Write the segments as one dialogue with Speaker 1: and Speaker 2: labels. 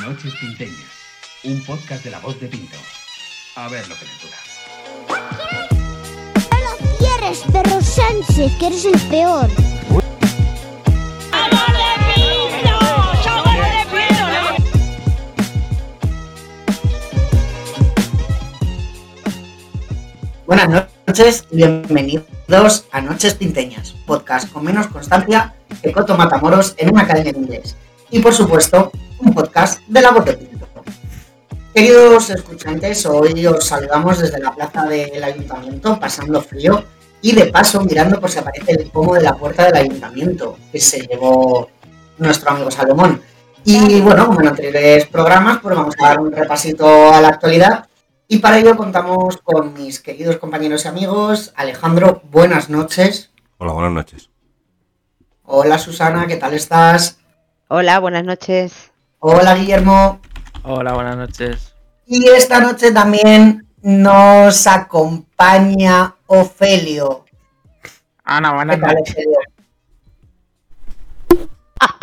Speaker 1: Noches Pinteñas, un podcast de la voz de Pinto. A ver lo que le dura.
Speaker 2: ¡No lo quieres, perro Sánchez, que eres el peor!
Speaker 3: Buenas noches y bienvenidos a Noches Pinteñas, podcast con menos constancia que Coto Matamoros en una academia de inglés. Y por supuesto, un podcast de la voz de Pinto. Queridos escuchantes, hoy os saludamos desde la plaza del ayuntamiento, pasando frío y de paso mirando por si aparece el pomo de la puerta del ayuntamiento que se llevó nuestro amigo Salomón. Y bueno, como en anteriores programas, pues vamos a dar un repasito a la actualidad y para ello contamos con mis queridos compañeros y amigos. Alejandro, buenas noches.
Speaker 4: Hola, buenas noches.
Speaker 3: Hola Susana, ¿qué tal estás?
Speaker 5: Hola, buenas noches.
Speaker 3: Hola Guillermo.
Speaker 6: Hola, buenas noches.
Speaker 3: Y esta noche también nos acompaña Ofelio.
Speaker 6: Ana,
Speaker 3: ¿Qué
Speaker 6: buenas
Speaker 3: tal,
Speaker 6: noches.
Speaker 3: Ofelio?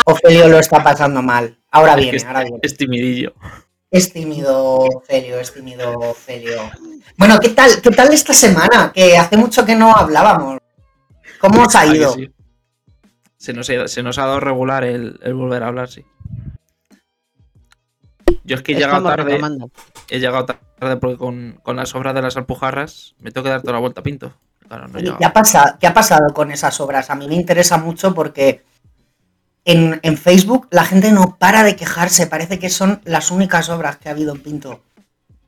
Speaker 3: Ofelio lo está pasando mal. Ahora
Speaker 6: Es
Speaker 3: viene,
Speaker 6: que
Speaker 3: ahora
Speaker 6: es,
Speaker 3: viene.
Speaker 6: es timidillo.
Speaker 3: Es tímido, Ofelio, es tímido, Ofelio. Bueno, ¿qué tal, ¿qué tal esta semana? Que hace mucho que no hablábamos. ¿Cómo os ha
Speaker 6: Ah,
Speaker 3: ido?
Speaker 6: sí. Se nos, ha, se nos ha dado regular el, el volver a hablar, sí. Yo es que he llegado tarde. He llegado tarde porque con, con las obras de las alpujarras me tengo que dar toda la vuelta a Pinto. Claro, no.
Speaker 3: ¿Qué ha, pasado, ¿Qué ha pasado con esas obras? A mí me interesa mucho porque en, en Facebook la gente no para de quejarse. Parece que son las únicas obras que ha habido en Pinto.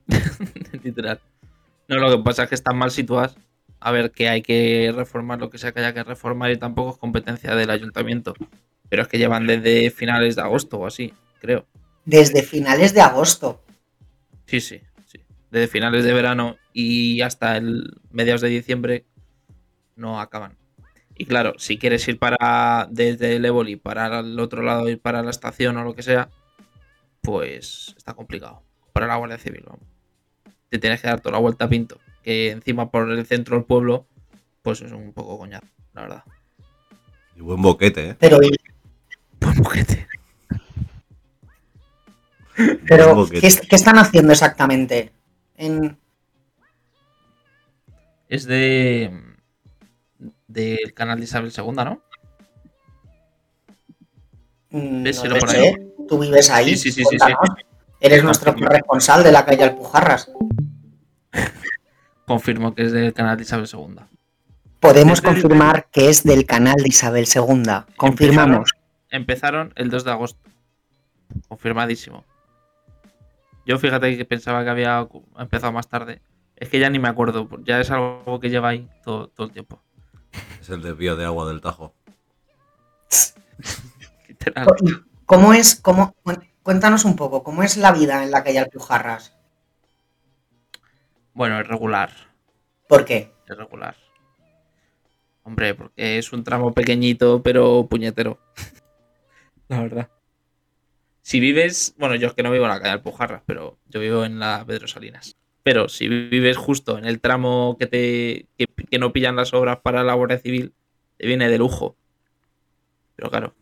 Speaker 6: Literal. No, lo que pasa es que están mal situadas. A ver, que hay que reformar lo que sea que haya que reformar y tampoco es competencia del ayuntamiento. Pero es que llevan desde finales de agosto o así, creo.
Speaker 3: Desde finales de agosto.
Speaker 6: Sí, sí, sí. Desde finales de verano y hasta el mediados de diciembre no acaban. Y claro, si quieres ir para desde el Évoli para el otro lado ir para la estación o lo que sea, pues está complicado. Para la Guardia Civil, vamos. Te tienes que dar toda la vuelta a Pinto, que encima por el centro del pueblo, pues es un poco coñazo, la verdad.
Speaker 4: Y buen boquete, ¿eh?
Speaker 3: Pero,
Speaker 6: Buen boquete.
Speaker 3: pero. ¿qué, est- qué están haciendo exactamente? En,
Speaker 6: Es de del canal de Isabel II, ¿no?
Speaker 3: mm, no
Speaker 6: por
Speaker 3: sé.
Speaker 6: ahí.
Speaker 3: Tú vives ahí.
Speaker 6: Sí, sí, sí, sí, sí.
Speaker 3: cuéntanos. Eres nuestro corresponsal de la calle Alpujarras.
Speaker 6: Confirmo que es del canal de Isabel II.
Speaker 3: Podemos
Speaker 6: Desde el-
Speaker 3: confirmar que es del canal de Isabel II. Confirmamos.
Speaker 6: Empezaron el 2 de agosto. Confirmadísimo. Yo fíjate que pensaba que había empezado más tarde. Es que ya ni me acuerdo. Ya es algo que lleva ahí todo, todo el tiempo.
Speaker 4: Es el desvío de agua del Tajo.
Speaker 6: Literal.
Speaker 3: ¿Cómo es, cómo, cuéntanos un poco, ¿cómo es la vida en la calle Alpujarras?
Speaker 6: Bueno, es regular.
Speaker 3: ¿Por qué?
Speaker 6: Es regular. Hombre, porque es un tramo pequeñito, pero puñetero. la verdad. Si vives. Bueno, yo es que no vivo en la calle Alpujarras, pero yo vivo en la Pedro Salinas. Pero si vives justo en el tramo que te. que, que no pillan las obras para la Guardia Civil, te viene de lujo. Pero claro,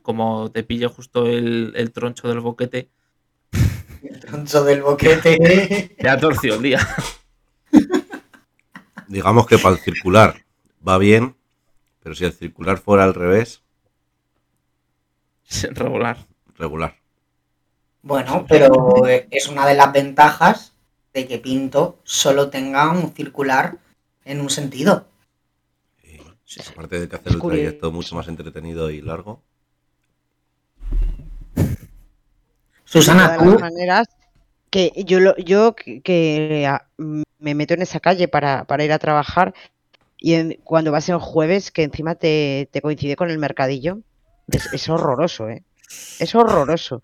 Speaker 6: como te pille justo el, el troncho del boquete,
Speaker 3: El troncho del boquete.
Speaker 6: te ha torcido el día.
Speaker 4: Digamos que para el circular va bien, pero si el circular fuera al revés,
Speaker 6: Es regular.
Speaker 4: Regular.
Speaker 3: Bueno, pero es una de las ventajas de que Pinto solo tenga un circular en un sentido.
Speaker 6: Sí, sí.
Speaker 4: aparte de que hacer el trayecto mucho más entretenido y largo.
Speaker 3: Susana,
Speaker 5: de todas maneras, que yo, lo, yo que, que, ah, me meto en esa calle para, para ir a trabajar y en- cuando vas el jueves, que encima te, te coincide con el mercadillo, es, es horroroso, ¿eh? Es horroroso.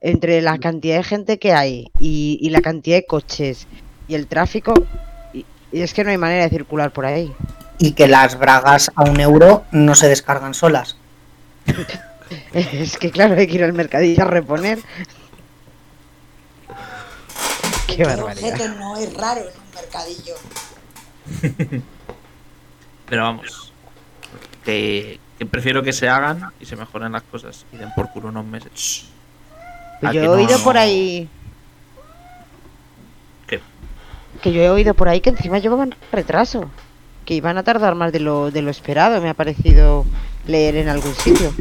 Speaker 5: Entre la cantidad de gente que hay y, y la cantidad de coches y el tráfico, y, y es que no hay manera de circular por ahí.
Speaker 3: y que las bragas a un euro no se descargan solas.
Speaker 5: Es que claro, hay que ir al mercadillo a reponer. Qué barbaridad.
Speaker 7: objeto no es raro en un mercadillo.
Speaker 6: Pero vamos. Que, que prefiero que se hagan y se mejoren las cosas y den por culo unos meses.
Speaker 5: Pues
Speaker 6: ¿A
Speaker 5: yo he
Speaker 6: no-
Speaker 5: oído por ahí.
Speaker 6: ¿Qué?
Speaker 5: Que yo he oído por ahí que encima llevaban retraso. Que iban a tardar más de lo, de lo esperado, me ha parecido leer en algún sitio.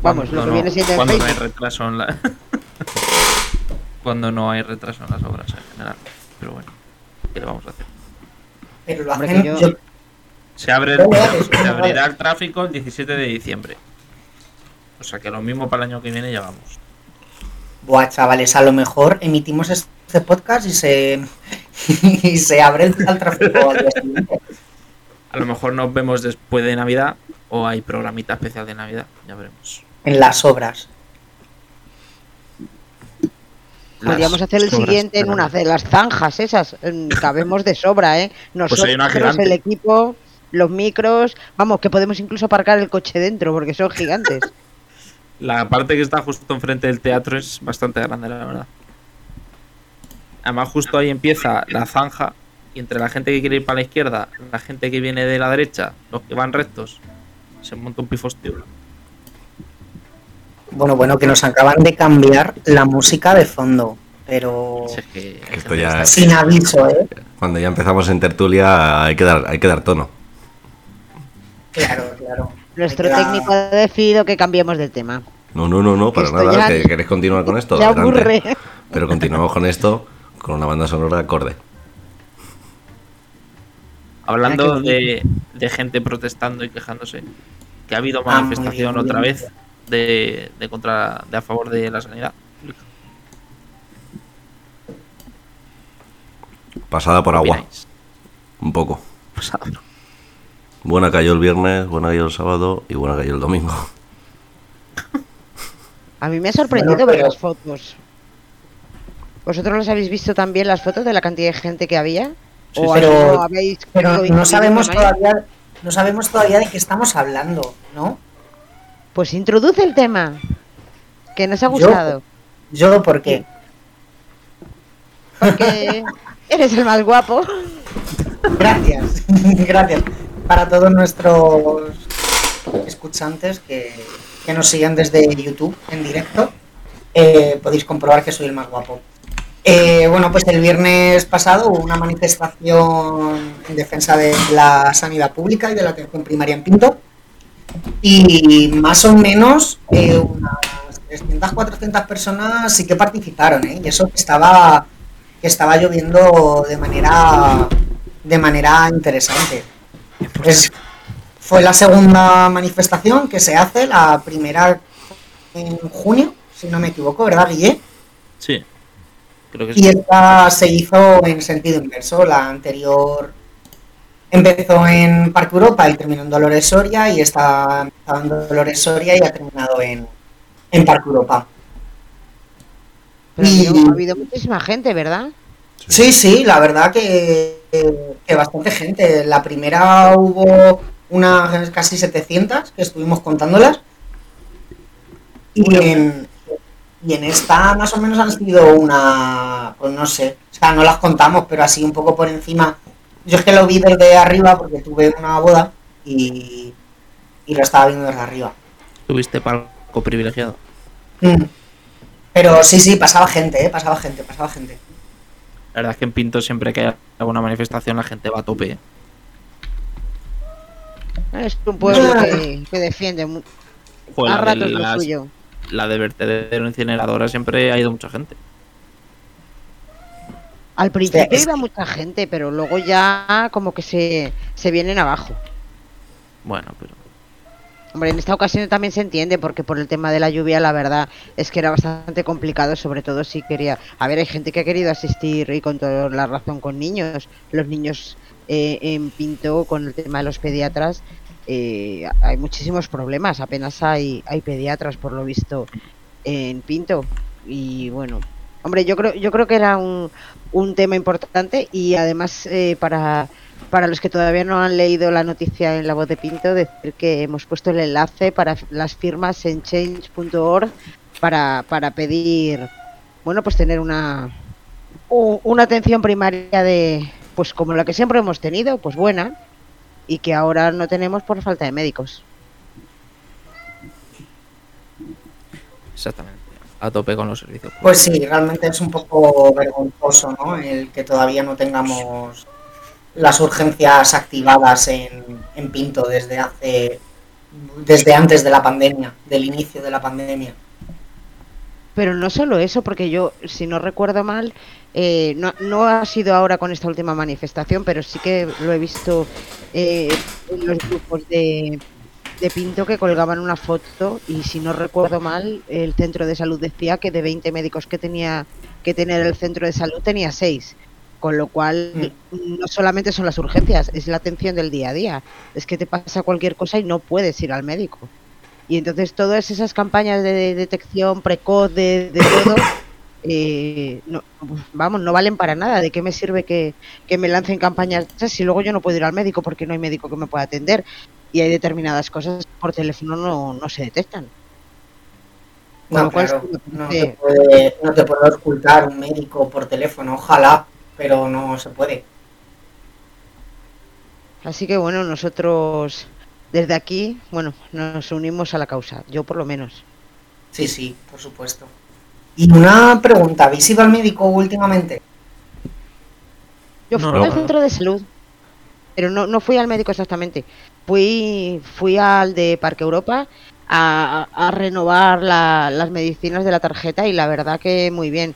Speaker 5: Vamos,
Speaker 6: Cuando
Speaker 5: lo que
Speaker 6: no-
Speaker 5: viene siendo en
Speaker 6: cuando no hay retraso en la... cuando no hay retraso en las obras en general. Pero bueno, ¿qué le vamos a hacer?
Speaker 3: Pero lo
Speaker 5: Hombre,
Speaker 3: hacen.
Speaker 5: que yo-
Speaker 3: yo-
Speaker 6: Se abre abrirá el tráfico el 17 de diciembre. O sea que lo mismo para el año que viene ya vamos.
Speaker 3: Buah, chavales, a lo mejor emitimos este podcast y se, y se abre el, tráfico al día siguiente.
Speaker 6: A lo mejor nos vemos después de Navidad o hay programita especial de Navidad, ya veremos.
Speaker 3: en las obras.
Speaker 5: Podríamos hacer el siguiente en una de las zanjas esas. Cabemos de sobra, ¿eh? Nosotros,
Speaker 6: Pues hay una
Speaker 5: el equipo, los micros. Vamos, que podemos incluso aparcar el coche dentro porque son gigantes.
Speaker 6: La parte que está justo enfrente del teatro es bastante grande, la verdad. Además, justo ahí empieza la zanja. Y entre la gente que quiere ir para la izquierda, la gente que viene de la derecha, los que van rectos, se monta un pifostio.
Speaker 3: Bueno, bueno, que nos acaban de cambiar la música de fondo, pero
Speaker 6: que
Speaker 4: Esto ya-
Speaker 3: sin aviso, ¿eh?
Speaker 4: Cuando ya empezamos en tertulia hay que dar, hay que dar tono.
Speaker 3: Claro, claro.
Speaker 5: Nuestro
Speaker 3: Hay
Speaker 5: técnico ha decidido que cambiemos de tema.
Speaker 4: No, no, no, no, para
Speaker 5: Esto
Speaker 4: nada.
Speaker 5: ya-
Speaker 4: que ¿Queréis continuar con esto? Adelante.
Speaker 5: aburre.
Speaker 4: Pero continuamos con esto, con una banda sonora acorde.
Speaker 6: Hablando
Speaker 5: Ah,
Speaker 6: de, de gente protestando y quejándose, que ha habido
Speaker 3: Ah,
Speaker 6: manifestación otra vez de, de contra de a favor de la sanidad.
Speaker 4: Pasada por
Speaker 6: ¿Qué
Speaker 4: agua,
Speaker 6: opináis?
Speaker 4: un poco.
Speaker 6: Pues, ah, no.
Speaker 4: Buena cayó el viernes, buena cayó el sábado y buena cayó el domingo.
Speaker 5: A mí me ha sorprendido
Speaker 3: Bueno,
Speaker 5: ver las fotos. ¿Vosotros los habéis visto también las fotos de la cantidad de gente que había?
Speaker 6: Sí,
Speaker 5: ¿O
Speaker 3: sí.
Speaker 5: no
Speaker 3: Pero-
Speaker 5: habéis
Speaker 3: Pero no sabemos todavía, no sabemos todavía de qué estamos hablando, ¿no?
Speaker 5: Pues introduce el tema. Que nos ha
Speaker 3: Yo-
Speaker 5: gustado.
Speaker 3: Yo, ¿por qué?
Speaker 5: Porque eres el más guapo.
Speaker 3: Gracias, gracias. Para todos nuestros escuchantes que, nos siguen desde YouTube en directo, eh, podéis comprobar que soy el más guapo. Eh, bueno, pues el viernes pasado hubo una manifestación en defensa de la sanidad pública y de la atención primaria en Pinto. Y más o menos eh, unas 300, 400 personas sí que participaron, ¿eh? Y eso que estaba, que estaba lloviendo de manera, de manera interesante. Es- fue la segunda manifestación que se hace, la primera en junio, si no me equivoco, ¿verdad, Guille?
Speaker 6: Sí, creo que
Speaker 3: Y
Speaker 6: sí.
Speaker 3: esta se hizo en sentido inverso. La anterior empezó en Parque Europa y terminó en Dolores Soria, y esta empezó en Dolores Soria y ha terminado en, en Parque Europa.
Speaker 5: Pero
Speaker 3: Y-
Speaker 5: ha habido muchísima gente, ¿verdad?
Speaker 3: Sí, sí, la verdad que, que bastante gente. La primera hubo unas casi 700 que estuvimos contándolas. Y en, y en esta más o menos han sido una, pues no sé, o sea, no las contamos, pero así un poco por encima. Yo es que lo vi desde arriba porque tuve una boda y, y lo estaba viendo desde arriba.
Speaker 6: Tuviste palco privilegiado.
Speaker 3: Mm. Pero sí, sí, pasaba gente, ¿eh? pasaba gente, pasaba gente.
Speaker 6: La verdad es que en Pinto siempre que alguna manifestación la gente va a tope. ¿eh?
Speaker 5: Es un pueblo
Speaker 3: Ah.
Speaker 5: que, que defiende mu-
Speaker 6: Joder,
Speaker 5: a
Speaker 6: la, de
Speaker 5: ratos lo
Speaker 6: las-
Speaker 5: suyo.
Speaker 6: la de vertedero incineradora siempre ha ido mucha gente.
Speaker 5: Al principio
Speaker 3: es-
Speaker 5: iba mucha gente, pero luego ya como que se, se vienen abajo.
Speaker 6: Bueno, pero
Speaker 5: Hombre, en esta ocasión también se entiende, porque por el tema de la lluvia, la verdad es que era bastante complicado, sobre todo si quería... A ver, hay gente que ha querido asistir y con toda la razón con niños. Los niños eh, en Pinto, con el tema de los pediatras, eh, hay muchísimos problemas. Apenas hay, hay pediatras, por lo visto, en Pinto. Y bueno, hombre, yo creo, yo creo que era un, un tema importante y además eh, para para los que todavía no han leído la noticia en la voz de Pinto, decir que hemos puesto el enlace para las firmas en change.org para, para pedir, bueno, pues tener una, una atención primaria de, pues como la que siempre hemos tenido, pues buena, y que ahora no tenemos por falta de médicos.
Speaker 6: exactamente. a tope con los servicios.
Speaker 3: Pues sí, realmente es un poco vergonzoso, ¿no? El que todavía no tengamos las urgencias activadas en, en Pinto desde hace desde antes de la pandemia, del inicio de la pandemia.
Speaker 5: Pero no solo eso, porque yo, si no recuerdo mal, eh, no, no ha sido ahora con esta última manifestación, pero sí que lo he visto eh, en los grupos de, de Pinto que colgaban una foto y si no recuerdo mal, el centro de salud decía que de 20 médicos que tenía que tener el centro de salud tenía 6. Con lo cual, no solamente son las urgencias, es la atención del día a día. Es que te pasa cualquier cosa y no puedes ir al médico. Y entonces todas esas campañas de detección precoz de, de todo, eh, no, vamos, no valen para nada. ¿De qué me sirve que, que me lancen campañas si luego yo no puedo ir al médico porque no hay médico que me pueda atender? Y hay determinadas cosas que por teléfono no, no se detectan.
Speaker 3: No,
Speaker 5: cual,
Speaker 3: claro, no te, puede, no te puede ocultar un médico por teléfono, ojalá, pero no se puede.
Speaker 5: Así que bueno, nosotros desde aquí, bueno, nos unimos a la causa, yo por lo menos.
Speaker 3: Sí, sí, por supuesto. Y una pregunta, ¿habéis ido al médico últimamente?
Speaker 5: Yo fui
Speaker 6: no.
Speaker 5: al centro de salud, pero no, no fui al médico exactamente. Fui, fui al de Parque Europa a, a renovar la- las medicinas de la tarjeta y la verdad que muy bien.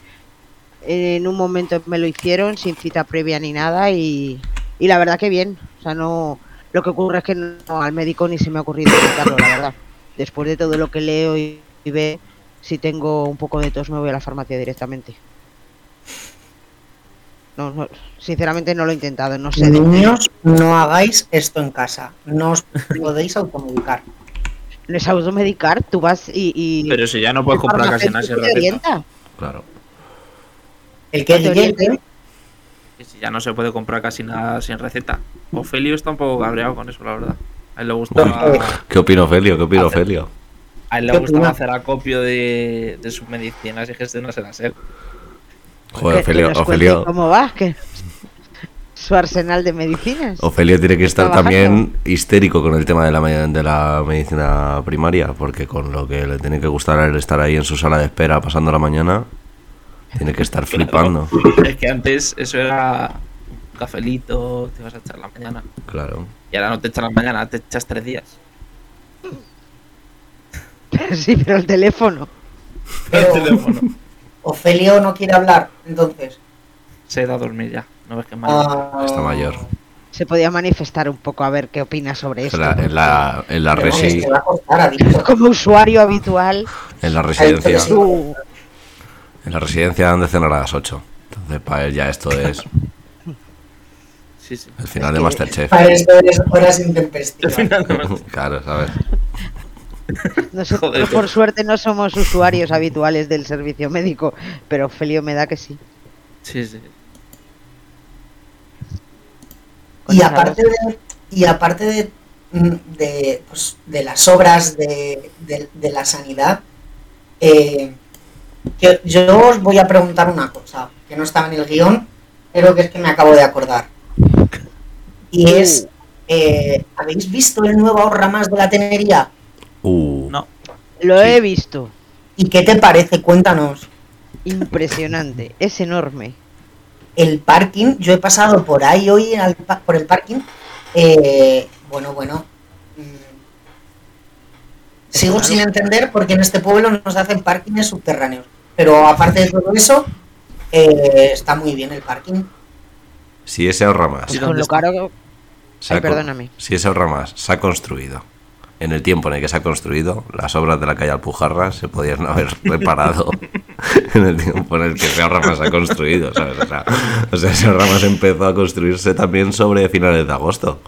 Speaker 5: En un momento me lo hicieron sin cita previa ni nada y, y la verdad que bien. O sea, no. Lo que ocurre es que no, al médico ni se me ha ocurrido visitarlo, la verdad. Después de todo lo que leo y, y ve, si tengo un poco de tos me voy a la farmacia directamente. No, no, sinceramente no lo he intentado, no sé. de-
Speaker 3: Niños, no hagáis esto en casa, no os podéis automedicar.
Speaker 5: No es automedicar, tú vas y. y
Speaker 6: Pero si ya no puedes comprar casi nada
Speaker 5: orienta.
Speaker 4: Claro.
Speaker 3: El que
Speaker 5: Te orienta.
Speaker 3: llegue,
Speaker 6: Que si ya no se puede comprar casi nada sin receta. Ofelio está un poco cabreado con eso, la verdad. A él le gustaba,
Speaker 4: ¿Qué opina Ofelio? ¿Qué opina
Speaker 6: Hacer-
Speaker 4: Ofelio?
Speaker 6: a él le
Speaker 3: ¿Qué opina?
Speaker 6: hacer acopio de, de sus medicinas y gestionárselas él.
Speaker 4: Joder, Ofelio, Ofelio,
Speaker 5: ¿Cómo va? Que su arsenal de medicinas.
Speaker 4: Ofelio tiene que estar también histérico con el tema de la, de la medicina primaria, porque con lo que le tiene que gustar a él estar ahí en su sala de espera pasando la mañana, tiene que estar flipando.
Speaker 6: Es que antes eso era un cafelito, te vas a echar la mañana.
Speaker 4: Claro.
Speaker 6: Y ahora no te echas la mañana, te echas tres días.
Speaker 5: sí, pero el teléfono.
Speaker 3: pero
Speaker 6: El teléfono.
Speaker 3: Ofelio no quiere hablar, entonces.
Speaker 6: Se ido a dormir ya. No ves que mal.
Speaker 3: Ah,
Speaker 4: Está mayor.
Speaker 5: Se podía manifestar un poco a ver qué opina sobre esto.
Speaker 4: En la, en la, en la
Speaker 3: pero es
Speaker 4: resi-
Speaker 3: que va a costar, ha dicho.
Speaker 5: Como usuario habitual,
Speaker 4: en la residencia.
Speaker 5: Su,
Speaker 4: En la residencia han de cenar a las 8. Entonces, para él ya esto es
Speaker 6: Sí, sí.
Speaker 4: el final
Speaker 3: Es
Speaker 4: de Masterchef.
Speaker 3: Para esto es horas intempestivas.
Speaker 4: Claro, ¿sabes?
Speaker 5: nosotros
Speaker 6: Joder.
Speaker 5: por suerte no somos usuarios habituales del servicio médico, pero Felio me da que sí.
Speaker 6: Sí, sí.
Speaker 3: Y aparte de, y aparte de, de, pues, de las obras de, de- de la sanidad, eh, yo os voy a preguntar una cosa que no estaba en el guion, pero que es que me acabo de acordar. Y es, eh, ¿habéis visto el nuevo ahorra más de la tenería?
Speaker 4: Uh,
Speaker 6: No.
Speaker 5: Lo
Speaker 4: Sí.
Speaker 5: he visto.
Speaker 3: ¿Y qué te parece? Cuéntanos.
Speaker 5: Impresionante, es enorme.
Speaker 3: el parking, yo he pasado por ahí hoy por el parking. eh, bueno, bueno. mm, Sigo sin entender por qué en este pueblo nos hacen parkings subterráneos. Pero aparte de todo eso, eh, está muy bien el parking.
Speaker 4: si ese ahorra más,
Speaker 6: ¿Y
Speaker 5: Con lo caro Ay, perdóname.
Speaker 4: si ese ahorra más se ha construido en el tiempo en el que se ha construido, las obras de la calle Alpujarras se podían haber reparado en el tiempo en el que se ahorra más se ha construido, ¿sabes? O sea, o sea, ese ahorra más empezó a construirse también sobre finales de agosto,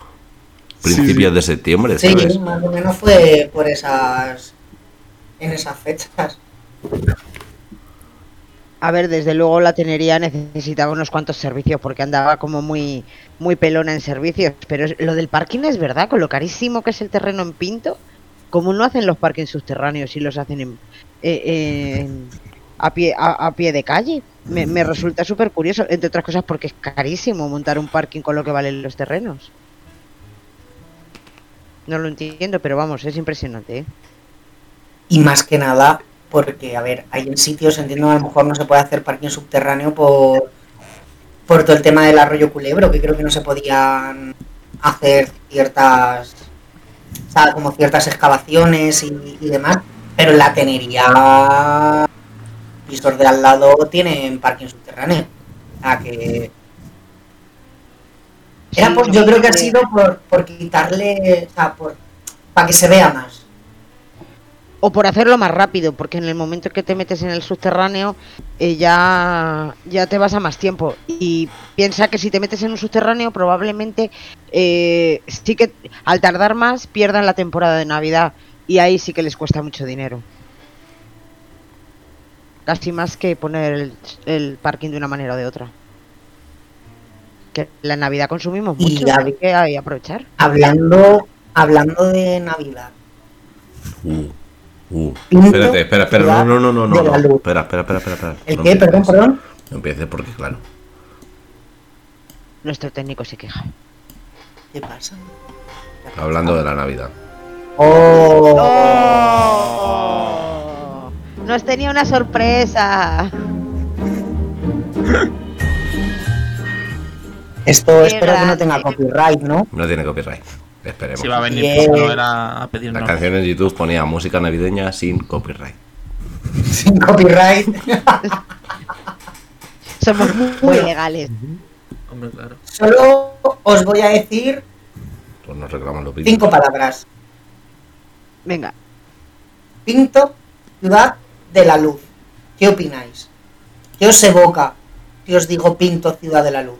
Speaker 4: principios de septiembre,
Speaker 3: Sí,
Speaker 4: ¿sabes?
Speaker 3: más o menos fue por esas. en esas fechas.
Speaker 5: A ver, desde luego la tenería necesitaba unos cuantos servicios porque andaba como muy muy pelona en servicios. Pero lo del parking es verdad, con lo carísimo que es el terreno en Pinto, como no hacen los parkings subterráneos y los hacen en, eh, a, pie, a, a pie de calle. Me, me resulta súper curioso, entre otras cosas porque es carísimo montar un parking con lo que valen los terrenos. No lo entiendo, pero vamos, es impresionante. ¿eh?
Speaker 3: Y más que nada, porque, a ver, hay en sitios, entiendo, a lo mejor no se puede hacer parking subterráneo por, por todo el tema del arroyo culebro, que creo que no se podían hacer ciertas, o sea, como ciertas excavaciones y, y demás, pero la tenería, pisos de al lado tienen parking subterráneo. O sea, que... Era por- yo creo que ha sido por, por quitarle, o sea, por, para que se vea más.
Speaker 5: O por hacerlo más rápido, porque en el momento que te metes en el subterráneo eh, ya, ya te vas a más tiempo. Y piensa que si te metes en un subterráneo probablemente eh, sí que al tardar más pierdan la temporada de Navidad y ahí sí que les cuesta mucho dinero. Casi más que poner el, el parking de una manera o de otra. Que la Navidad consumimos
Speaker 3: Y
Speaker 5: mucho, que hay que aprovechar.
Speaker 3: Hablando, hablando de Navidad,
Speaker 4: Uh, uh. Espérate, espera, espera. No, no, no, no, no. Espera, espera, espera, espera. espera.
Speaker 3: ¿el
Speaker 4: No
Speaker 3: qué? Perdón,
Speaker 4: empieces.
Speaker 3: perdón.
Speaker 4: No empieces porque, claro.
Speaker 5: Nuestro técnico se queja.
Speaker 3: ¿Qué pasa?
Speaker 4: Hablando de la Navidad.
Speaker 3: Oh,
Speaker 5: ¡Oh! Nos tenía una sorpresa.
Speaker 3: esto
Speaker 5: Qué
Speaker 3: espero que no tenga copyright, ¿no?
Speaker 4: No tiene copyright. Esperemos.
Speaker 6: Si va a venir Noel a, a pedirnos.
Speaker 4: La canción en YouTube ponía música navideña sin copyright.
Speaker 3: Sin copyright.
Speaker 5: Somos muy,
Speaker 3: Bueno.
Speaker 5: legales.
Speaker 6: Hombre, claro.
Speaker 3: Solo os voy a decir
Speaker 4: Pues nos reclaman los vídeos.
Speaker 3: cinco palabras.
Speaker 5: Venga,
Speaker 3: Pinto, ciudad de la luz. ¿Qué opináis? ¿Qué os evoca si os digo Pinto, ciudad de la luz?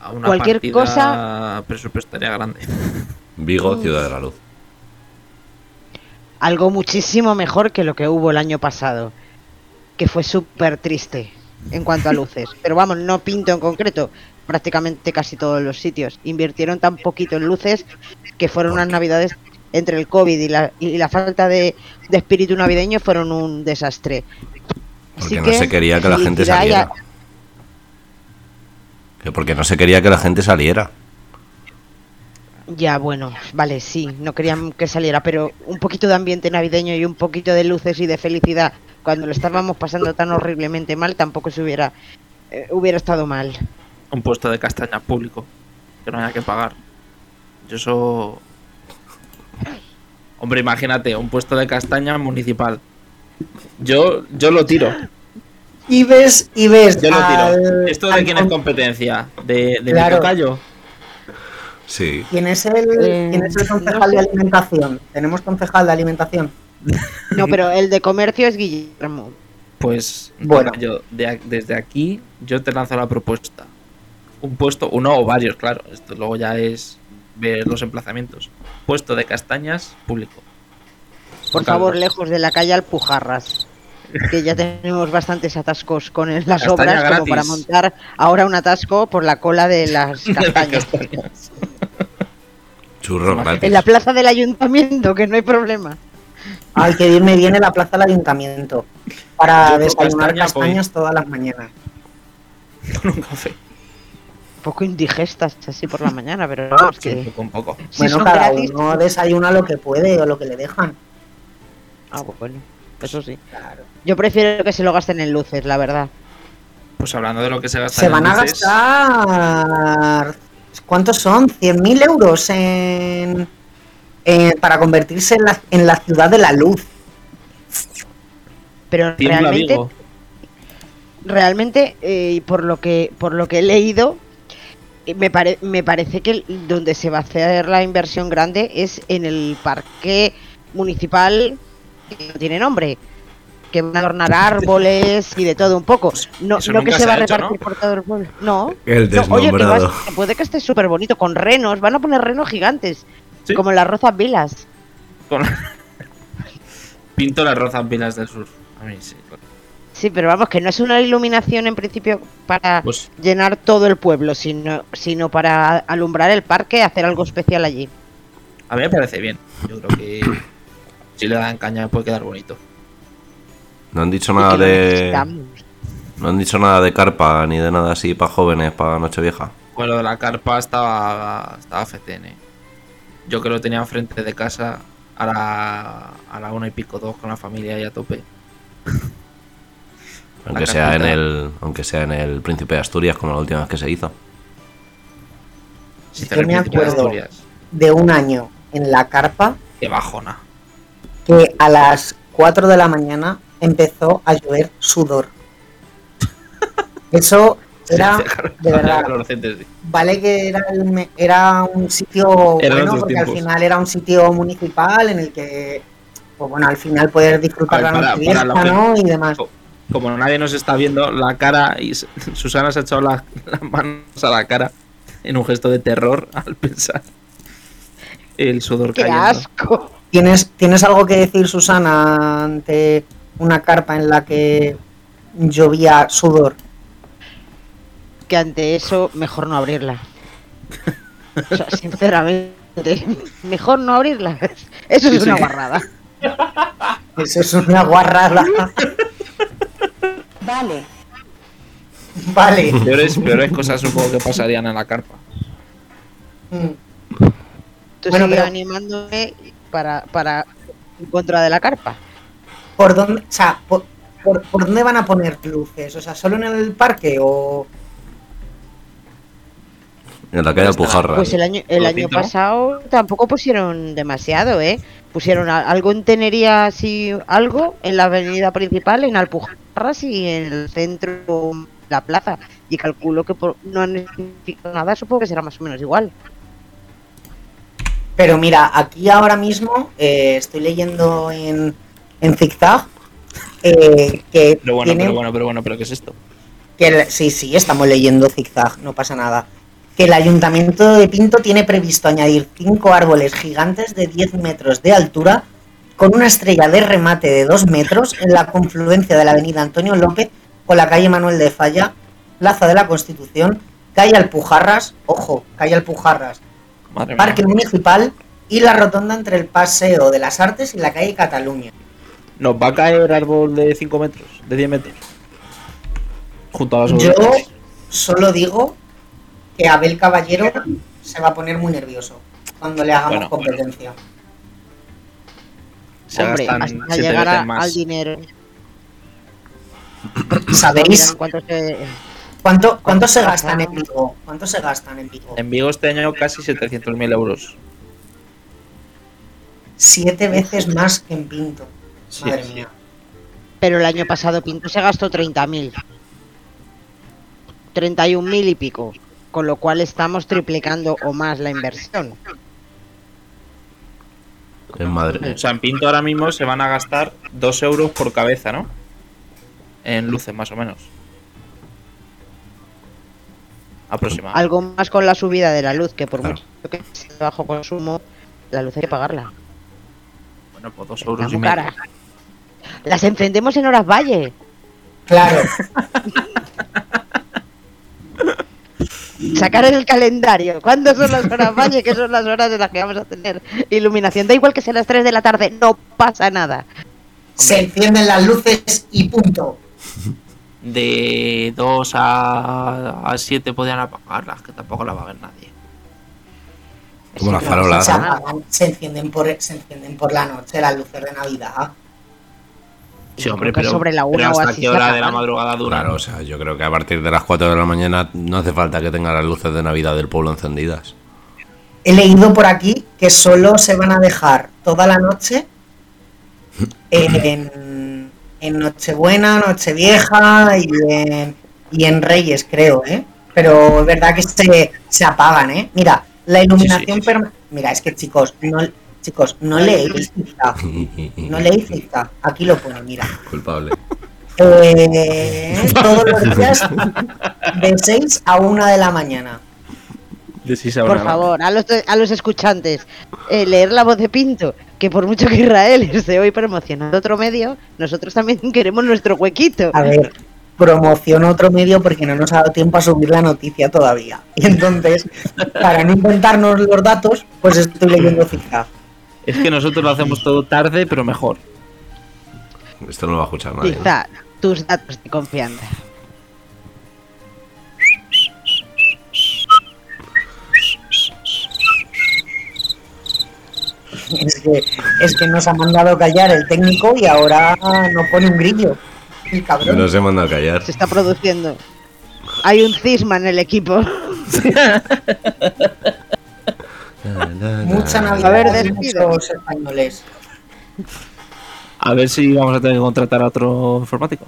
Speaker 6: A una
Speaker 5: Cualquier
Speaker 6: partida
Speaker 5: cosa-
Speaker 6: presupuestaria grande.
Speaker 4: Vigo, Ciudad de la Luz.
Speaker 5: algo muchísimo mejor que lo que hubo el año pasado, que fue súper triste en cuanto a luces. Pero vamos, no pinto en concreto, prácticamente casi todos los sitios. Invirtieron tan poquito en luces que fueron unas navidades entre el COVID y la, y la falta de, de espíritu navideño fueron un desastre. Así
Speaker 4: Porque no se quería que la gente saliera. Que porque no se quería que la gente saliera.
Speaker 5: Ya, bueno, vale, sí, no querían que saliera, pero un poquito de ambiente navideño y un poquito de luces y de felicidad cuando lo estábamos pasando tan horriblemente mal, tampoco se hubiera eh, hubiera estado mal.
Speaker 6: Un puesto de castaña público. Que no haya que pagar. Yo eso. Hombre, imagínate, un puesto de castaña municipal. Yo, yo lo tiro.
Speaker 3: Y ves, y ves.
Speaker 6: Yo lo tiro.
Speaker 3: al-
Speaker 6: ¿Esto de
Speaker 3: al
Speaker 6: quién es competencia? ¿De, de
Speaker 3: Claro.
Speaker 6: mi tocayo?
Speaker 4: Sí.
Speaker 3: ¿Quién es el,
Speaker 5: Eh,
Speaker 3: quién es el
Speaker 5: no
Speaker 3: concejal de alimentación? Tenemos concejal de alimentación.
Speaker 5: No, pero el de comercio es Guillermo.
Speaker 6: Pues
Speaker 3: Bueno.
Speaker 6: yo de desde aquí yo te lanzo la propuesta. Un puesto, uno o varios, claro. Esto luego ya es ver los emplazamientos. Puesto de castañas público.
Speaker 5: Por favor, lejos de la calle Alpujarras. Que ya tenemos bastantes atascos con las
Speaker 6: Castaña
Speaker 5: obras como para montar ahora un atasco por la cola de las
Speaker 6: De las
Speaker 5: castañas.
Speaker 4: Churros gratis.
Speaker 5: En la plaza del ayuntamiento, que no hay problema.
Speaker 3: Hay que irme bien en la plaza del ayuntamiento para
Speaker 6: Yo
Speaker 3: desayunar
Speaker 6: castaña voy.
Speaker 3: castañas todas las mañanas.
Speaker 6: Con un café.
Speaker 5: Un poco indigestas así por la mañana, pero vamos
Speaker 6: Sí,
Speaker 5: que
Speaker 6: poco un poco.
Speaker 5: si
Speaker 3: bueno, cada
Speaker 5: gratis.
Speaker 3: uno desayuna lo que puede o lo que le dejan.
Speaker 5: Ah, bueno, eso sí.
Speaker 3: Claro.
Speaker 5: Yo prefiero que se lo gasten en luces, la verdad.
Speaker 6: Pues hablando de lo que se gasta
Speaker 3: Se
Speaker 6: en
Speaker 3: van a gastar. ¿Cuántos son? ¿100.000 euros en, en- para convertirse en la, en la ciudad de la luz?
Speaker 5: Pero realmente, realmente, eh, por lo que por lo que he leído, eh, me, pare- me parece que donde se va a hacer la inversión grande es en el parque municipal que no tiene nombre. Que van a adornar árboles y de todo un poco. No,
Speaker 6: eso
Speaker 5: no que se
Speaker 6: se
Speaker 5: va a
Speaker 6: hecho,
Speaker 5: repartir por todo el pueblo. No.
Speaker 4: El
Speaker 5: No, oye, que, va a-
Speaker 4: desnombrado.
Speaker 5: que puede que esté súper bonito, con renos, van a poner renos gigantes,
Speaker 6: Sí.
Speaker 5: como las rozas vilas.
Speaker 6: Con- Pinto las rozas vilas del sur. A mí sí.
Speaker 5: Sí, pero vamos, que no es una iluminación en principio para
Speaker 6: Pues
Speaker 5: llenar todo el pueblo, sino, sino para alumbrar el parque, hacer algo especial allí.
Speaker 6: a mí me parece bien. Yo creo que si le dan caña puede quedar bonito.
Speaker 4: No han dicho nada de. No han dicho nada de carpa ni de nada así para jóvenes, para Nochevieja.
Speaker 6: Bueno, de la carpa estaba, estaba FCN. Yo que lo tenía enfrente de casa, a la, a la una y pico, dos con la familia y a tope.
Speaker 4: Aunque
Speaker 6: La
Speaker 4: sea en el. Aunque sea en el Príncipe de Asturias, como la última vez que se hizo.
Speaker 6: Sin
Speaker 3: Yo me
Speaker 6: de
Speaker 3: acuerdo. De un año en la carpa
Speaker 6: Qué bajona.
Speaker 3: que a las 4 de la mañana empezó a llover sudor. Eso era, de verdad, vale que era, el me- era un sitio
Speaker 6: Eran
Speaker 3: bueno, porque al final era un sitio municipal en el que, pues bueno, al final poder disfrutar
Speaker 6: ver,
Speaker 3: la noche vieja, ¿no? Y demás.
Speaker 6: Como nadie nos está viendo, la cara y Susana se ha echado la- las manos a la cara en un gesto de terror al pensar el sudor
Speaker 5: ¡Qué
Speaker 6: cayendo.
Speaker 5: asco!
Speaker 3: ¿Tienes, ¿Tienes algo que decir, Susana, ante una carpa en la que llovía sudor?
Speaker 5: Que ante eso, mejor no abrirla. O sea, sinceramente, mejor no abrirla. Eso es una
Speaker 6: sí.
Speaker 5: guarrada.
Speaker 3: Eso es una guarrada.
Speaker 2: Vale.
Speaker 3: Vale.
Speaker 6: Peores, peores cosas supongo que pasarían en la carpa.
Speaker 3: Mm.
Speaker 5: Tú
Speaker 3: Bueno, pero-
Speaker 5: animándome para, para en contra de la carpa.
Speaker 3: ¿Por dónde, o sea, por, por- por dónde van a poner luces? O sea, ¿solo en el parque o...?
Speaker 4: En la calle
Speaker 6: Pues
Speaker 4: Alpujarra.
Speaker 5: Pues el año, el año pasado tampoco pusieron demasiado, ¿eh? Pusieron algo en Tenería, así, algo en la avenida principal, en Alpujarras y en el centro, la plaza. Y calculo que por- no han significado nada, supongo que será más o menos igual.
Speaker 3: Pero mira, aquí ahora mismo eh, estoy leyendo en, en Zigzag eh, que
Speaker 6: Pero bueno,
Speaker 3: tiene-
Speaker 6: pero bueno, pero bueno, pero ¿qué es esto?
Speaker 3: que el- sí, sí, estamos leyendo Zigzag, no pasa nada. Que el Ayuntamiento de Pinto tiene previsto añadir cinco árboles gigantes de 10 metros de altura con una estrella de remate de 2 metros en la confluencia de la avenida Antonio López con la calle Manuel de Falla, Plaza de la Constitución, calle Alpujarras, ojo, calle Alpujarras,
Speaker 6: Madre
Speaker 3: Parque
Speaker 6: mía.
Speaker 3: Municipal y la rotonda entre el Paseo de las Artes y la calle Cataluña.
Speaker 6: Nos va a caer árbol de 5 metros, de 10 metros. Junto a las
Speaker 3: Yo solo digo que Abel Caballero se va a poner muy nervioso cuando le hagamos
Speaker 6: Bueno,
Speaker 3: competencia.
Speaker 6: Se
Speaker 5: Hombre,
Speaker 6: gastan
Speaker 5: hasta llegar al dinero.
Speaker 3: ¿Sabéis
Speaker 5: cuánto se-
Speaker 3: cuánto, cuánto se gastan en Vigo? ¿Cuánto se gastan en Vigo?
Speaker 6: En Vigo este año casi 700.000 euros.
Speaker 3: Siete veces más que en Pinto.
Speaker 6: Sí,
Speaker 3: Madre
Speaker 6: sí.
Speaker 3: mía.
Speaker 5: Pero el año pasado Pinto se gastó 30.000. 31.000 y pico. Con lo cual estamos triplicando o más la inversión.
Speaker 4: En Madrid.
Speaker 6: O sea, en Pinto ahora mismo se van a gastar 2 euros por cabeza, ¿no? En luces, más o menos. Aproximadamente.
Speaker 5: Algo más con la subida de la luz, que por
Speaker 4: Claro.
Speaker 5: mucho que sea de bajo consumo, la luz hay que pagarla.
Speaker 6: Bueno, pues 2
Speaker 5: Está
Speaker 6: euros y medio.
Speaker 5: cara. Las encendemos en horas valle.
Speaker 3: Claro,
Speaker 5: Sacar en el calendario. ¿Cuándo son las horas valle? Que son las horas en las que vamos a tener iluminación. Da igual que sean las 3 de la tarde, no pasa nada.
Speaker 3: se encienden las luces y punto.
Speaker 6: De 2 a, a 7 podían apagarlas, que tampoco la va a ver nadie.
Speaker 4: Como las
Speaker 3: Se
Speaker 4: farolas.
Speaker 3: se encienden por, se encienden por la noche las luces de Navidad.
Speaker 6: Sí, hombre, pero,
Speaker 5: sobre la
Speaker 6: pero
Speaker 5: una o
Speaker 6: hasta
Speaker 5: así
Speaker 6: qué hora de la madrugada dura.
Speaker 4: Claro, o sea, yo creo que a partir de las 4 de la mañana no hace falta que tenga las luces de Navidad del pueblo encendidas.
Speaker 3: He leído por aquí que solo se van a dejar toda la noche en, en Nochebuena, Nochevieja y en, y en Reyes, creo, ¿eh? Pero es verdad que se, se apagan, ¿eh? Mira, la iluminación...
Speaker 6: Sí, sí,
Speaker 3: Mira, es que chicos, no, chicos, no leéis Zigzag. No leéis Zigzag. Aquí lo pone, mira.
Speaker 4: Culpable.
Speaker 3: Eh, todos los días de 6 a 1 de la mañana.
Speaker 6: De si se
Speaker 5: Por
Speaker 6: habrá-
Speaker 5: favor, a los, a los escuchantes, eh, leer la voz de Pinto, que por mucho que Israel esté hoy promocionando otro medio, nosotros también queremos nuestro huequito.
Speaker 3: A ver, promociono otro medio porque no nos ha dado tiempo a subir la noticia todavía. Y entonces, para no inventarnos los datos, pues estoy leyendo Zigzag.
Speaker 6: Es que nosotros lo hacemos todo tarde, pero mejor.
Speaker 4: Esto no lo va a escuchar nadie. ¿no?
Speaker 5: Quizá tus datos de confianza.
Speaker 3: Es que, es que nos ha mandado callar el técnico y ahora no pone un grillo. El cabrón.
Speaker 4: No se manda a callar.
Speaker 5: Se está produciendo. Hay un cisma en el equipo.
Speaker 3: Mucha
Speaker 5: A
Speaker 3: Navidad
Speaker 5: ver,
Speaker 3: de muchos españoles.
Speaker 6: A ver si vamos a tener que contratar a otro informático.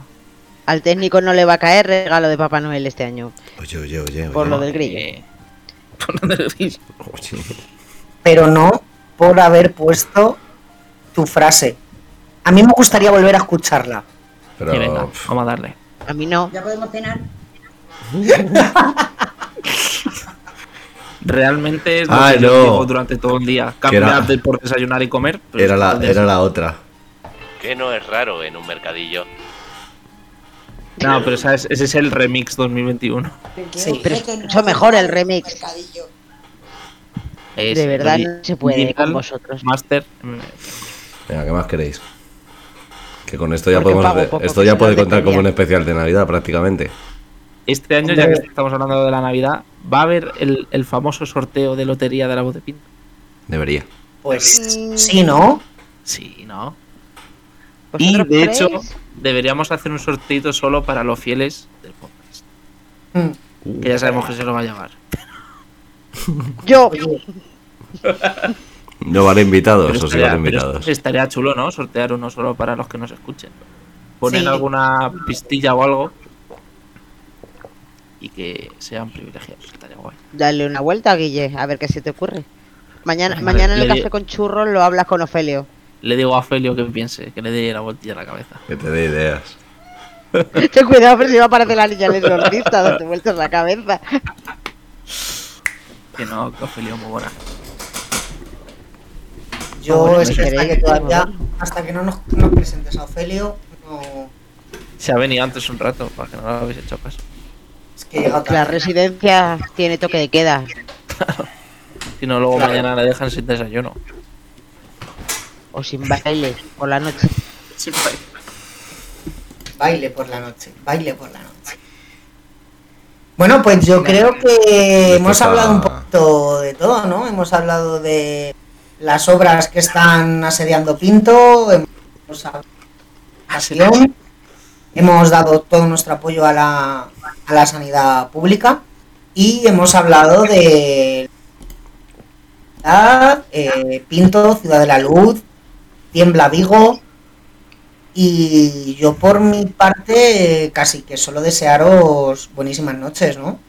Speaker 5: Al técnico no le va a caer regalo de Papá Noel este año.
Speaker 4: Oye, oye, oye. oye.
Speaker 5: Por lo del grillo.
Speaker 6: Eh, por lo del grillo.
Speaker 4: Oye.
Speaker 3: Pero no por haber puesto tu frase. A mí me gustaría volver a escucharla.
Speaker 4: Pero.
Speaker 6: Venga, vamos a darle.
Speaker 5: A mí no.
Speaker 3: ¿Ya podemos cenar?
Speaker 6: Realmente es lo
Speaker 4: Ay,
Speaker 6: que yo
Speaker 4: no.
Speaker 6: durante todo el día.
Speaker 4: Era-
Speaker 6: Cambiar de por desayunar y comer. pero
Speaker 4: Era la, era la otra.
Speaker 7: Que no es raro en un mercadillo.
Speaker 6: No, pero ese es el remix 2021.
Speaker 3: Sí.
Speaker 5: Pero es mucho mejor el remix.
Speaker 6: Es
Speaker 5: De verdad no se puede con vosotros.
Speaker 6: Master.
Speaker 4: Venga, ¿qué más queréis? Que con esto ya
Speaker 5: Porque
Speaker 4: podemos. hacer- esto ya puede contar como un especial de Navidad prácticamente.
Speaker 6: Este año, ya que estamos hablando de la Navidad, va a haber el, el famoso sorteo de lotería de la voz de Pinto.
Speaker 4: Debería.
Speaker 3: Pues sí, ¿no?
Speaker 6: Sí, ¿no? Y
Speaker 5: ¿Vosotros
Speaker 6: de hecho, deberíamos hacer un sorteito solo para los fieles del podcast.
Speaker 3: Mm.
Speaker 6: Que ya sabemos que se lo va a llevar.
Speaker 5: Yo.
Speaker 4: No van invitados,
Speaker 6: Pero
Speaker 4: o sí van
Speaker 6: estaría,
Speaker 4: invitados.
Speaker 6: estaría chulo, ¿no? Sortear uno solo para los que nos escuchen. Poner
Speaker 3: Sí.
Speaker 6: alguna pistilla o algo. Y que sean privilegiados. Estaría guay.
Speaker 5: Dale una vuelta, Guille, a ver qué se te ocurre. Mañana, mañana en el
Speaker 6: di-
Speaker 5: café con churros lo hablas con Ofelio.
Speaker 6: Le digo a Felio que piense, que le dé la vueltilla a la cabeza.
Speaker 4: Que te dé ideas.
Speaker 5: Ten cuidado, pero si va a aparecer la niña exorcista, date vueltas la cabeza.
Speaker 6: Que no, que Ofelio es muy buena.
Speaker 3: yo
Speaker 5: bueno,
Speaker 3: es
Speaker 5: ¿me
Speaker 3: que todavía, hasta que no nos, nos presentes a Ofelio, no.
Speaker 6: Se ha venido antes un rato, para que no lo habéis hecho caso.
Speaker 3: Es que
Speaker 5: La residencia tiene toque de queda.
Speaker 6: Si no, luego
Speaker 3: Claro.
Speaker 6: mañana le dejan sin desayuno.
Speaker 5: O sin baile por la noche.
Speaker 3: Baile por la noche, baile por la noche. Bueno, pues yo creo que hemos hablado un poquito de todo, ¿no? Hemos hablado de las obras que están asediando Pinto, hemos hablado de hemos dado todo nuestro apoyo a la, a la sanidad pública y hemos hablado de eh, Pinto, Ciudad de la Luz, Tiembla Vigo, y yo por mi parte casi que solo desearos buenísimas noches, ¿no?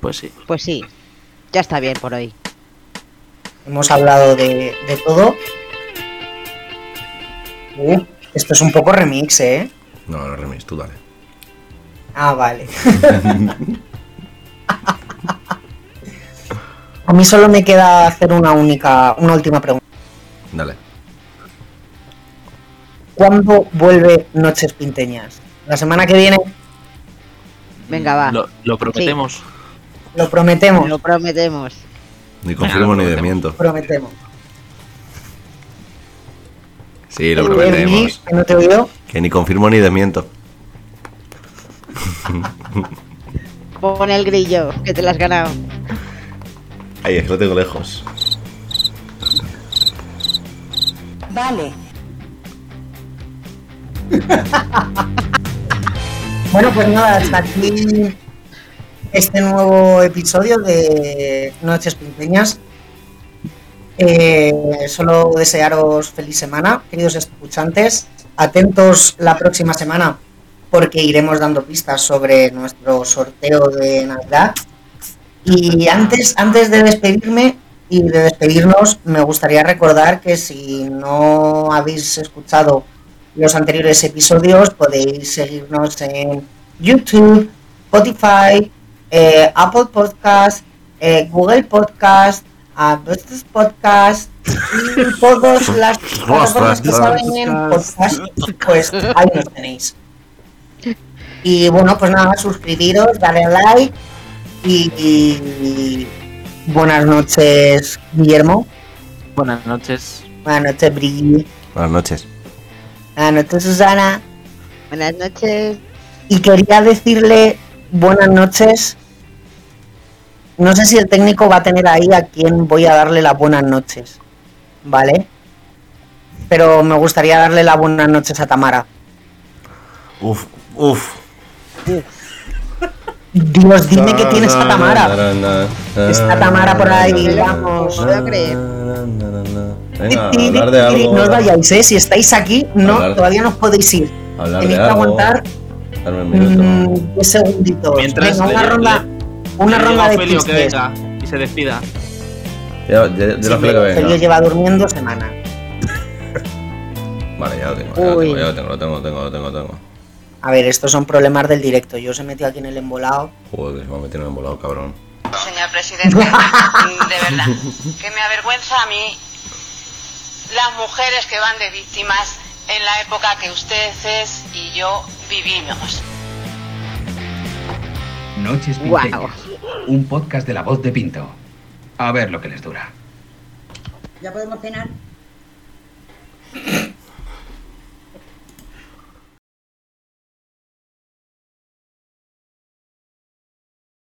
Speaker 6: Pues sí.
Speaker 5: Pues sí, ya está bien por hoy.
Speaker 3: Hemos hablado de, de todo. Uh, esto es un poco remix, ¿eh?
Speaker 4: No, no remis, tú dale.
Speaker 3: Ah, vale. A mí solo me queda hacer una única, una última pregunta.
Speaker 4: Dale.
Speaker 3: ¿Cuándo vuelve Noches Pinteñas? ¿La semana que viene?
Speaker 5: Venga, va.
Speaker 6: Lo, lo prometemos.
Speaker 3: Lo prometemos.
Speaker 5: Lo prometemos.
Speaker 4: Ni confirmo ni
Speaker 6: lo
Speaker 4: desmiento.
Speaker 3: prometemos.
Speaker 4: Sí, lo prometemos.
Speaker 3: Que no te oído.
Speaker 4: Que ni confirmo ni desmiento.
Speaker 5: Pon el grillo, que te lo has ganado.
Speaker 4: Ahí, es que lo tengo lejos.
Speaker 2: Vale.
Speaker 3: Bueno, pues nada, hasta aquí este nuevo episodio de Noches Pinteñas. Eh, solo desearos feliz semana, queridos escuchantes. Atentos la próxima semana porque iremos dando pistas sobre nuestro sorteo de Navidad. Y antes, antes de despedirme y de despedirnos, me gustaría recordar que si no habéis escuchado los anteriores episodios, podéis seguirnos en YouTube, Spotify, eh, Apple Podcast, eh, Google Podcast, a nuestros podcasts y todas las plataformas que saben en podcast, pues ahí nos tenéis. Y bueno, pues nada, suscribiros, dale a like y, y buenas noches, Guillermo.
Speaker 6: Buenas noches.
Speaker 3: Buenas noches, Bri.
Speaker 4: Buenas noches.
Speaker 3: Buenas noches, Susana.
Speaker 5: Buenas noches.
Speaker 3: Y quería decirle buenas noches. No sé si el técnico va a tener ahí a quien voy a darle las buenas noches. ¿vale? Pero me gustaría darle las buenas noches a Tamara.
Speaker 4: Uf, uf.
Speaker 3: Dios, dime que tienes a Tamara. Está Tamara por ahí,
Speaker 5: No
Speaker 3: vamos.
Speaker 5: lo puedo creer.
Speaker 4: Venga, hablar de algo.
Speaker 3: No os vayáis, ¿eh? Si estáis aquí, no,
Speaker 4: Hablar-
Speaker 3: todavía no os podéis ir.
Speaker 4: Hablar
Speaker 3: Tenéis que aguantar
Speaker 4: un
Speaker 3: mm, 10 segunditos.
Speaker 8: Mientras
Speaker 3: Venga, una
Speaker 8: le-
Speaker 3: ronda,
Speaker 8: le-
Speaker 3: una ronda de
Speaker 8: Felio que venga y se despida.
Speaker 3: Sí,
Speaker 4: lo que venga.
Speaker 3: Lleva durmiendo semana.
Speaker 4: Vale, ya lo tengo, ya lo
Speaker 5: Uy.
Speaker 4: tengo, ya lo tengo, lo tengo, lo tengo, lo tengo, lo tengo.
Speaker 3: A ver, estos son problemas del directo. Yo os he metido aquí en el embolado.
Speaker 4: Joder, que se me ha metido en el volado, cabrón.
Speaker 9: Señor presidente, de verdad, que me avergüenza a mí las mujeres que van de víctimas en la época que ustedes y yo vivimos.
Speaker 1: Noches Pinteñas, un podcast de la voz de Pinto. A ver lo que les dura.
Speaker 10: ¿Ya podemos cenar?